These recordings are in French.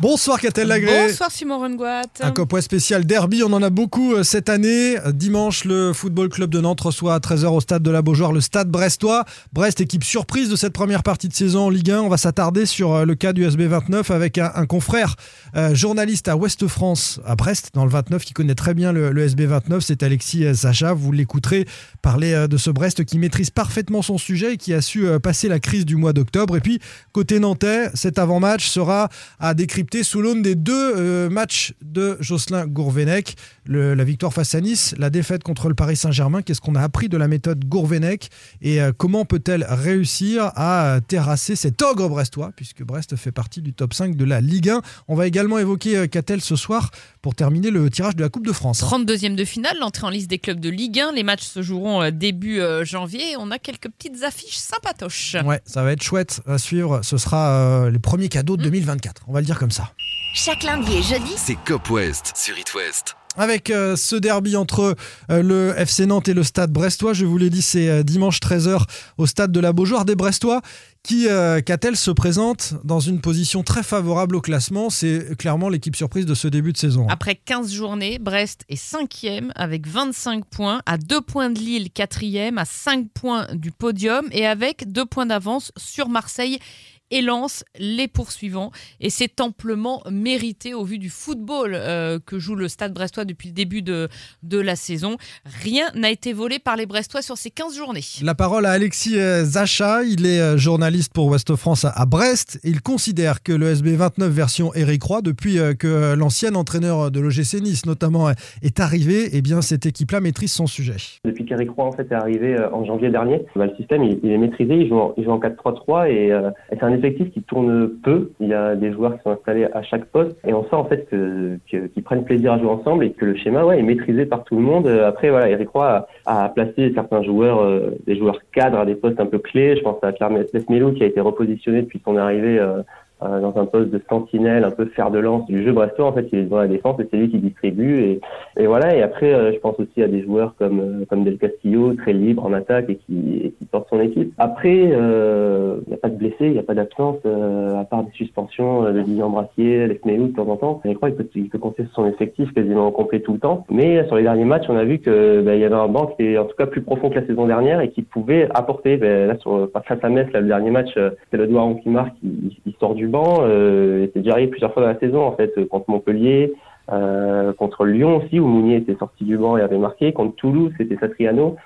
Bonsoir Catel Lagré. Bonsoir Simon Rengoat. Un Copway spécial derby, on en a beaucoup euh, cette année. Dimanche, le Football Club de Nantes reçoit à 13h au stade de la Beaujoire le stade brestois. Brest, équipe surprise de cette première partie de saison en Ligue 1. On va s'attarder sur euh, le cas du SB29 avec un, un confrère euh, journaliste à Ouest France, à Brest, dans le 29, qui connaît très bien le, le SB29. C'est Alexis Sacha. Vous l'écouterez parler de ce Brest qui maîtrise parfaitement son sujet et qui a su passer la crise du mois d'octobre. Et puis, côté nantais, cet avant-match sera à décrypter sous l'aune des deux euh, matchs de Jocelyn Gourvenec. Le- la victoire face à Nice, la défaite contre le Paris Saint-Germain. Qu'est-ce qu'on a appris de la méthode Gourvenec et euh, comment peut-elle réussir à euh, terrasser cet ogre brestois, puisque Brest fait partie du top 5 de la Ligue 1. On va également évoquer euh, Catel ce soir pour terminer le tirage de la Coupe de France. hein? 32e de finale, l'entrée en liste des clubs de Ligue 1. Les matchs se joueront euh, début euh, janvier. On a quelques petites affiches sympatoches. Ouais, ça va être chouette à suivre. Ce sera euh, les premiers cadeaux de 2024. On va le dire comme ça. Chaque lundi et jeudi, C'est Cop West sur It West. Avec euh, ce derby entre euh, le FC Nantes et le stade brestois, je vous l'ai dit, c'est euh, dimanche 13h au stade de la Beaujoire des Brestois qui, euh, Catel, se présente dans une position très favorable au classement. C'est clairement l'équipe surprise de ce début de saison. Après 15 journées, Brest est 5e avec 25 points, à 2 points de Lille 4e, à 5 points du podium et avec 2 points d'avance sur Marseille et Lens, les poursuivants. Et c'est amplement mérité au vu du football euh, que joue le stade brestois depuis le début de, de la saison. Rien n'a été volé par les Brestois sur ces 15 journées. La parole à Alexis euh, Zacha, il est euh, journaliste pour Ouest France à- Brest. Il considère que le SB 29 version Eric Roy, depuis que l'ancien entraîneur de l'OGC Nice notamment est arrivé, eh bien cette équipe-là maîtrise son sujet. Depuis qu'Eric Roy en fait est arrivé en janvier dernier, bah, le système il, il est maîtrisé, il joue en, il joue en 4-3-3 et, euh, et c'est un effectif qui tourne peu. Il y a des joueurs qui sont installés à chaque poste et on sent en fait que, que- qu'ils prennent plaisir à jouer ensemble et que le schéma ouais, est maîtrisé par tout le monde. Euh, Après voilà, Eric Roy a, a placé certains joueurs, euh, des joueurs cadres à des postes un peu clés. Je pense à Pierre Lesmelou qui a été repositionné depuis son arrivée. euh, euh, dans un poste de sentinelle, un peu fer de lance du jeu brestois. En fait, il est dans la défense et c'est lui qui distribue. Et, et voilà. Et après, euh, je pense aussi à des joueurs comme euh, comme Del Castillo, très libre en attaque et qui, et qui porte son équipe. Après, euh, il n'y a pas de blessés, il n'y a pas d'absence, euh, à part des suspensions euh, de Didier Brassier, Alex Melou de temps en temps. Je crois qu'il peut, il peut compter sur son effectif quasiment complet tout le temps. Mais sur les derniers matchs, on a vu que bah, il y avait un banc qui est en tout cas plus profond que la saison dernière et qui pouvait apporter. bah, là, sur face à Metz, là, le dernier match, euh, c'est le Douaron qui marque, il, il sort du banc. Euh, c'est déjà arrivé plusieurs fois dans la saison en fait, euh, contre Montpellier. Euh, contre Lyon aussi, où Mounier était sorti du banc et avait marqué. Contre Toulouse, c'était Satriano.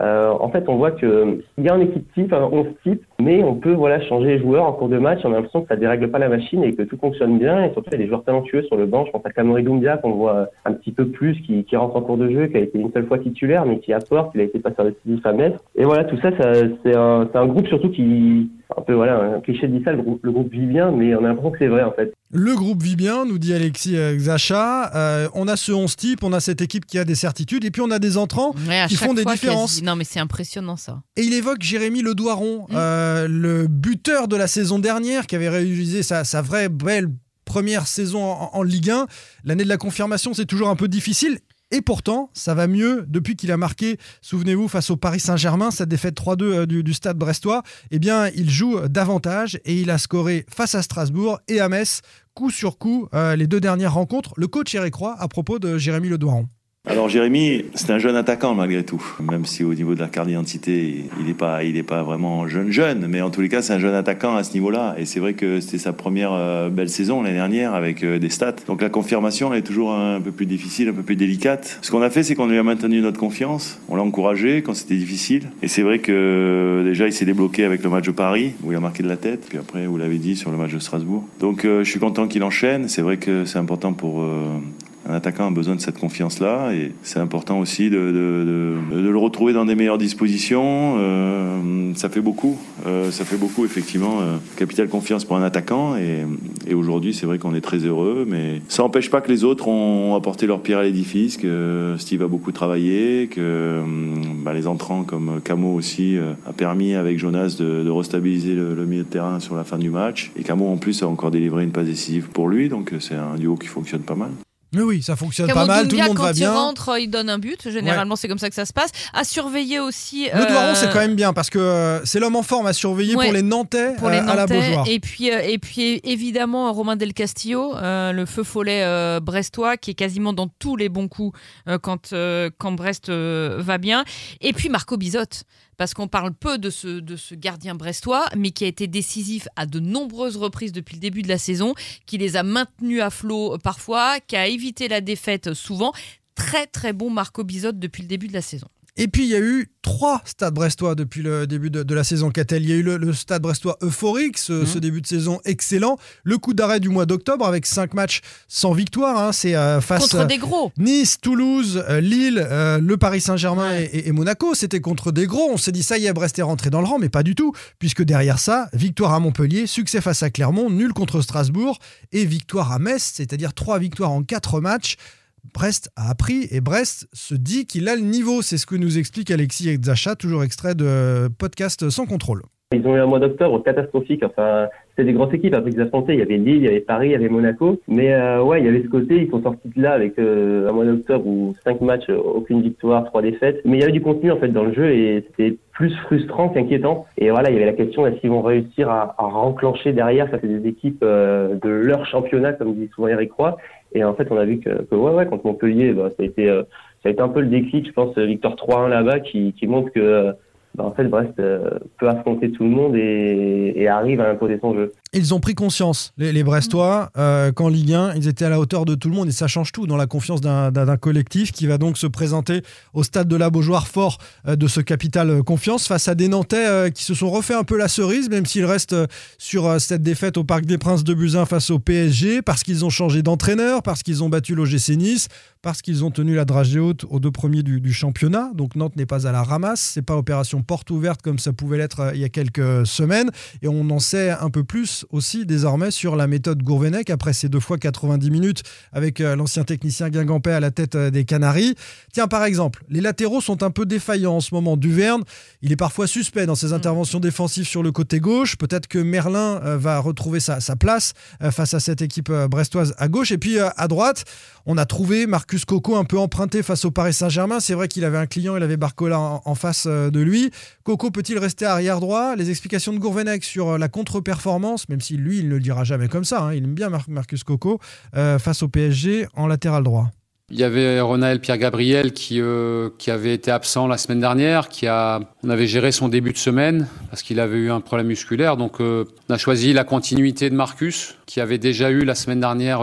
Euh, en fait, on voit que il y a un équipe type, un 11 type, mais on peut voilà changer les joueurs en cours de match. On a l'impression que ça dérègle pas la machine et que tout fonctionne bien. Et surtout, il y a des joueurs talentueux sur le banc. Je pense à Kamori Doumbia qu'on voit un petit peu plus, qui, qui rentre en cours de jeu, qui a été une seule fois titulaire, mais qui apporte. Il a été passeur décisif à Metz. Et voilà, tout ça, ça c'est un, groupe surtout qui un peu voilà un cliché dit ça, le groupe, le groupe vit bien, mais on a l'impression que c'est vrai en fait. Le groupe vit bien, nous dit Alexis euh, Zacha. Euh, on a ce 11 type, on a cette équipe qui a des certitudes, et puis on a des entrants Ouais, qui font des fois, différences. quasi. Non, mais c'est impressionnant ça. Et il évoque Jérémy Le Doiron, Mm. euh, le buteur de la saison dernière, qui avait réalisé sa, vraie belle première saison en, en Ligue 1. L'année de la confirmation, c'est toujours un peu difficile. Et pourtant, ça va mieux depuis qu'il a marqué, souvenez-vous, face au Paris Saint-Germain, cette défaite 3-2 euh, du, stade brestois. Eh bien, il joue davantage et il a scoré face à Strasbourg et à Metz, coup sur coup, euh, les deux dernières rencontres. Le coach Eric Roy à propos de Jérémy Le Doiron. Alors Jérémy, c'est un jeune attaquant malgré tout, même si au niveau de la carte d'identité, il n'est pas, pas vraiment jeune jeune, mais en tous les cas, c'est un jeune attaquant à ce niveau-là. Et c'est vrai que c'était sa première euh, belle saison l'année dernière avec euh, des stats. Donc la confirmation elle est toujours un peu plus difficile, un peu plus délicate. Ce qu'on a fait, c'est qu'on lui a maintenu notre confiance, on l'a encouragé quand c'était difficile. Et c'est vrai que déjà, il s'est débloqué avec le match de Paris où il a marqué de la tête, puis après, vous l'avez dit, sur le match de Strasbourg. Donc euh, je suis content qu'il enchaîne. C'est vrai que c'est important pour un attaquant a besoin de cette confiance-là et c'est important aussi de, de, de, de le retrouver dans des meilleures dispositions. Euh, ça fait beaucoup, euh, ça fait beaucoup effectivement. Euh, capitale confiance pour un attaquant et, et aujourd'hui c'est vrai qu'on est très heureux, mais ça n'empêche pas que les autres ont apporté leur pierre à l'édifice, que Steve a beaucoup travaillé, que bah, les entrants comme Camo aussi euh, a permis avec Jonas de, restabiliser le, le milieu de terrain sur la fin du match et Camo en plus a encore délivré une passe décisive pour lui, donc c'est un duo qui fonctionne pas mal. Mais oui, ça fonctionne Cameron pas mal, tout le monde quand va il bien. rentre, il donne un but. Généralement, c'est comme ça que ça se passe. À surveiller aussi. Le Doiron, euh, c'est quand même bien parce que euh, c'est l'homme en forme à surveiller Ouais, pour les Nantais, pour les euh, à la Nantais. Beaujoire. Et puis, euh, et puis évidemment, Romain Del Castillo, euh, le feu follet euh, brestois, qui est quasiment dans tous les bons coups euh, quand, euh, quand Brest euh, va bien. Et puis Marco Bizotte. Parce qu'on parle peu de ce, gardien brestois, mais qui a été décisif à de nombreuses reprises depuis le début de la saison, qui les a maintenus à flot euh, parfois, qui a évité la défaite souvent. Très très bon Marco Bizotte depuis le début de la saison. Et puis il y a eu trois stades brestois depuis le début de, de la saison Catel. Il y a eu le, le stade brestois euphorique, ce, Mhm. ce début de saison excellent. Le coup d'arrêt du mois d'octobre avec cinq matchs sans victoire. hein. C'est euh, face Contre euh, des gros. Nice, Toulouse, euh, Lille, euh, le Paris Saint-Germain Ouais. et, et Monaco. C'était contre des gros. On s'est dit ça y est, Brest est rentré dans le rang, mais pas du tout. Puisque derrière ça, victoire à Montpellier, succès face à Clermont, nul contre Strasbourg et victoire à Metz, c'est-à-dire trois victoires en quatre matchs. Brest a appris et Brest se dit qu'il a le niveau. C'est ce que nous explique Alexis Exacha, toujours extrait de podcast sans contrôle. Ils ont eu un mois d'octobre catastrophique. Enfin, c'était des grosses équipes après qu'ils affrontaient. Il y avait Lille, il y avait Paris, il y avait Monaco. Mais euh, ouais, il y avait ce côté. Ils sont sortis de là avec euh, un mois d'octobre où cinq matchs, euh, aucune victoire, trois défaites. Mais il y avait du contenu en fait dans le jeu et c'était plus frustrant qu'inquiétant. Et voilà, il y avait la question est-ce qu'ils vont réussir à, à renclencher derrière? Ça, c'est des équipes euh, de leur championnat, comme dit souvent Eric Roy. Et en fait, on a vu que, que ouais, ouais, contre Montpellier, bah, ça a été euh, ça a été un peu le déclic, je pense, victoire 3-1 là-bas, qui, qui montre que euh, bah, en fait, Brest euh, peut affronter tout le monde et, et arrive à imposer son jeu. Ils ont pris conscience, les, les Brestois, euh, qu'en Ligue 1, ils étaient à la hauteur de tout le monde et ça change tout dans la confiance d'un- collectif qui va donc se présenter au stade de la Beaujoire fort euh, de ce capital euh, confiance face à des Nantais euh, qui se sont refait un peu la cerise, même s'ils restent sur cette défaite au Parc des Princes de Buzyn face au PSG, parce qu'ils ont changé d'entraîneur, parce qu'ils ont battu l'OGC Nice, parce qu'ils ont tenu la dragée haute aux deux premiers du, du championnat. Donc Nantes n'est pas à la ramasse, c'est pas opération porte ouverte comme ça pouvait l'être il y a quelques semaines. Et on en sait un peu plus aussi désormais sur la méthode Gourvenec après ces deux fois 90 minutes avec euh, l'ancien technicien Guingampé à la tête euh, des Canaries. Tiens, par exemple, les latéraux sont un peu défaillants en ce moment. Duverne, il est parfois suspect dans ses interventions défensives sur le côté gauche. Peut-être que Merlin euh, va retrouver sa, sa place face à cette équipe brestoise à gauche. Et puis à droite, on a trouvé Marcus Coco un peu emprunté face au Paris Saint-Germain. C'est vrai qu'il avait un client, il avait Barcola en, en face de lui. Coco peut-il rester arrière droit? Les explications de Gourvenec sur la contre-performance, même si lui, il ne le dira jamais comme ça, hein, il aime bien Mar- Marcus Coco, euh, face au PSG en latéral droit. Il y avait Ronaël Pierre-Gabriel qui, euh, qui avait été absent la semaine dernière, qui a, on avait géré son début de semaine parce qu'il avait eu un problème musculaire. Donc euh, on a choisi la continuité de Marcus, qui avait déjà eu la semaine dernière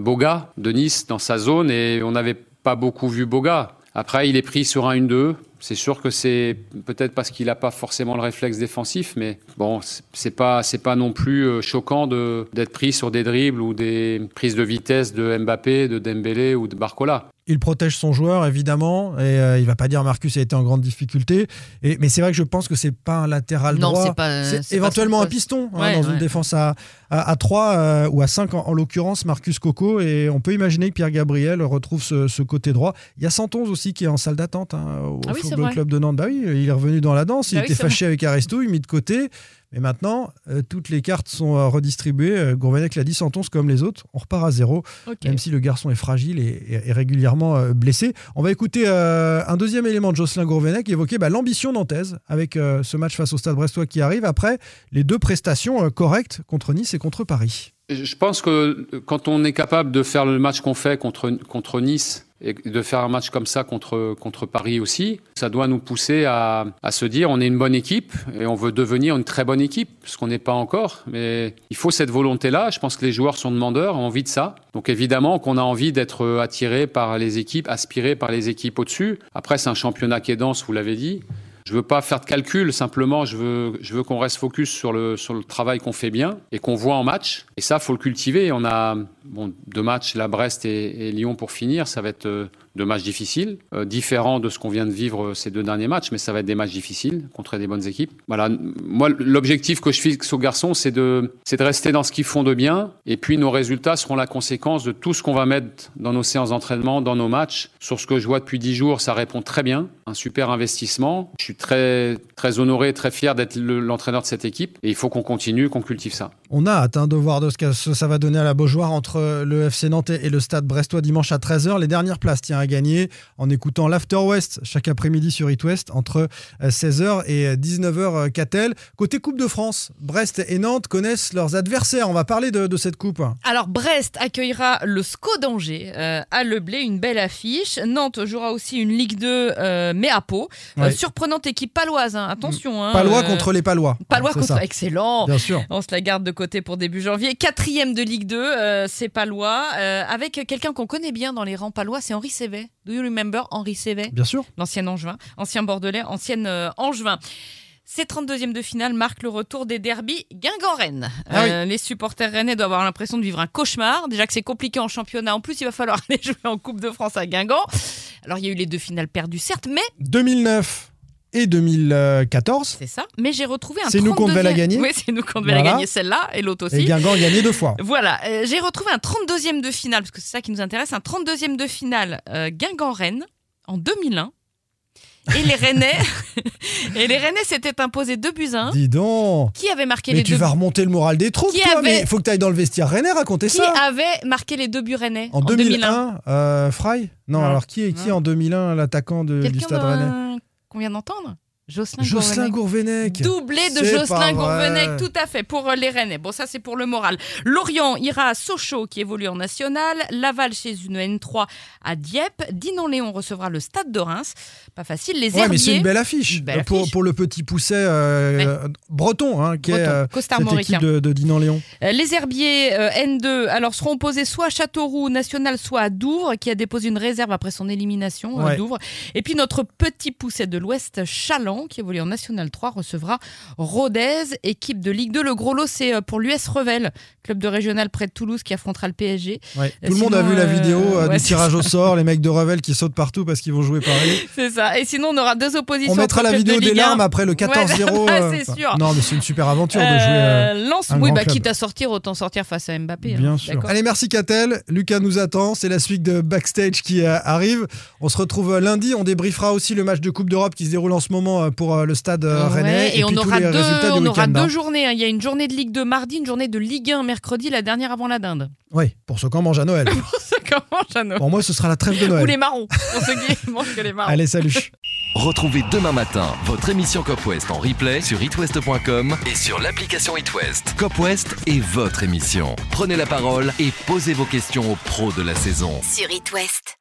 Boga de Nice dans sa zone et on n'avait pas beaucoup vu Boga. Après, il est pris sur un 1-2. C'est sûr que c'est peut-être parce qu'il n'a pas forcément le réflexe défensif, mais bon, c'est- pas c'est pas non plus euh, choquant d'être pris sur des dribbles ou des prises de vitesse de Mbappé, de Dembélé ou de Barcola. Il protège son joueur, évidemment, et euh, il va pas dire Marcus a été en grande difficulté. Et, mais c'est vrai que je pense que c'est pas un latéral Non, droit. c'est pas éventuellement un piston hein, dans ouais. une défense à, à, à 3 euh, ou à 5 en, en l'occurrence, Marcus Coco. Et on peut imaginer que Pierre Gabriel retrouve ce, ce côté droit. Il y a Santonz aussi qui est en salle d'attente hein, au Ah oui, Football. Club de Nantes. Bah oui, il est revenu dans la danse. Il Bah oui, était fâché avec Aristouille, mis de côté. Mais maintenant, euh, toutes les cartes sont euh, redistribuées. Euh, Gourvenec l'a dit, Santonz comme les autres. On repart à zéro même si le garçon est fragile et, et- et régulièrement euh, blessé. On va écouter euh, un deuxième élément de Jocelyn Gourvenec qui évoquait bah, l'ambition nantaise avec euh, ce match face au Stade Brestois qui arrive après les deux prestations euh, correctes contre Nice et contre Paris. Je pense que quand on est capable de faire le match qu'on fait contre, contre Nice et de faire un match comme ça contre, contre Paris aussi, ça doit nous pousser à, à se dire on est une bonne équipe et on veut devenir une très bonne équipe, ce qu'on n'est pas encore. Mais il faut cette volonté-là. Je pense que les joueurs sont demandeurs, ont envie de ça. Donc évidemment qu'on a envie d'être attiré par les équipes, aspiré par les équipes au-dessus. Après, c'est un championnat qui est dense, vous l'avez dit. Je veux pas faire de calcul, simplement je veux, je veux qu'on reste focus sur le, sur le travail qu'on fait bien et qu'on voit en match. Et ça, faut le cultiver. On a bon, deux matchs, la Brest et, et Lyon pour finir. Ça va être deux matchs difficiles, euh, différents de ce qu'on vient de vivre ces deux derniers matchs, mais ça va être des matchs difficiles contre des bonnes équipes. Voilà. Moi, l'objectif que je fixe aux garçons, c'est de, de rester dans ce qu'ils font de bien. Et puis nos résultats seront la conséquence de tout ce qu'on va mettre dans nos séances d'entraînement, dans nos matchs. Sur ce que je vois depuis dix jours, ça répond très bien. Un super investissement. Je suis très, très honoré, très fier d'être le- l'entraîneur de cette équipe. Et il faut qu'on continue, qu'on cultive ça. On a hâte hein, de voir de ce que ça va donner à la Beaujoire entre le FC Nantes et le Stade Brestois dimanche à 13h. Les dernières places, tiens, à gagner en écoutant l'After West chaque après-midi sur It West entre euh, 16h et 19h Catel. Côté Coupe de France, Brest et Nantes connaissent leurs adversaires. On va parler de, de cette coupe. Alors Brest accueillera le SCO d'Angers euh, à Leblé, une belle affiche. Nantes jouera aussi une Ligue 2, euh, mais à Pau. Euh, surprenante équipe paloise, hein, attention. hein, Palois euh, contre les Palois. Palois contre. ça. Excellent. Bien sûr. On se la garde de côté pour début janvier. Quatrième de Ligue 2, euh, c'est Palois. euh, avec quelqu'un qu'on connaît bien dans les rangs palois, c'est Henri Sévet. Do you remember Henri Sévet Bien sûr. L'ancien Angevin, ancien Bordelais, ancienne euh, Angevin. Ces 32e de finale marquent le retour des derbies Guingamp-Rennes. Ah Euh, Les supporters rennais doivent avoir l'impression de vivre un cauchemar. Déjà que c'est compliqué en championnat. En plus, il va falloir aller jouer en Coupe de France à Guingamp. Alors, il y a eu les deux finales perdues, certes, mais 2009 et 2014. c'est ça. Mais j'ai retrouvé un C'est nous qu'on devait la 32e gagner Oui, c'est nous qu'on devait la Voilà. gagner, celle-là et l'autre Et aussi. Guingamp gagné deux fois. Voilà, euh, j'ai retrouvé un 32e de finale, parce que c'est ça qui nous intéresse, un 32e de finale euh, Guingamp-Rennes en 2001. Et les Rennais, et les Rennais s'étaient imposés 2 buts à 1. Dis donc. Qui avait marqué Mais les tu deux vas remonter le moral des troupes, Qui toi. avait- Mais il faut que tu ailles dans le vestiaire Rennais raconter Qui ça. avait marqué les deux buts Rennais En 2001, euh, Fry? Non, Non. alors qui est qui Non. en 2001 l'attaquant de- du Stade Rennais? Qu'on vient d'entendre? Jocelyn, Jocelyn Gourvenec. Doublé de Jocelyn. Gourvenec, tout à fait, pour euh, les Rennais. Bon, ça, c'est pour le moral. Lorient ira à Sochaux, qui évolue en national. Laval, chez une N3 à Dieppe. Dinan-Léon recevra le Stade de Reims. Pas facile. Les Ouais, mais c'est une belle affiche, Une belle Pour, affiche. pour le petit pousset euh, breton, hein, qui est euh, cette équipe de, de Dinan-Léon. Euh, Les Herbiers euh, N2 alors seront opposés soit à Châteauroux National, soit à Douvres, qui a déposé une réserve après son élimination. Ouais. Douvres. Et puis notre petit pousset de l'Ouest, Chaland, qui évolue en National 3, recevra Rodez, équipe de Ligue 2. Le gros lot, c'est euh, pour l'US Revel, club de régional près de Toulouse, qui affrontera le PSG. Ouais. Euh, Tout le monde a vu la euh, vidéo euh, ouais, du tirage au sort, les mecs de Revel qui sautent partout parce qu'ils vont jouer Paris. C'est ça. Et sinon, on aura deux oppositions. On mettra la de vidéo des Ligue 1. larmes après le 14-0. Ouais, euh, c'est enfin, sûr. Non, mais c'est une super aventure de jouer. euh, Euh, un oui, bah, club. quitte à sortir, autant sortir face à Mbappé. hein. Bien sûr. Allez, merci Catel. Lucas nous attend. C'est la suite de Backstage qui euh, arrive. On se retrouve euh, lundi. On débriefera aussi le match de Coupe d'Europe qui se déroule en ce moment euh, pour euh, le stade euh, Ouais, rennais. et, on aura, deux, on aura deux journées. hein. Il y a une journée de Ligue 2 mardi, une journée de Ligue 1 mercredi, la dernière avant la dinde. Oui, pour ceux qui en mangent à Noël. Comment, Jeannot pour moi, ce sera la trêve de Ou Noël. les marrons, pour ceux qui mangent que les marrons. Allez, salut. Retrouvez demain matin votre émission Cop West en replay sur itwest.com et sur l'application itwest. Cop West est votre émission. Prenez la parole et posez vos questions aux pros de la saison. Sur It West.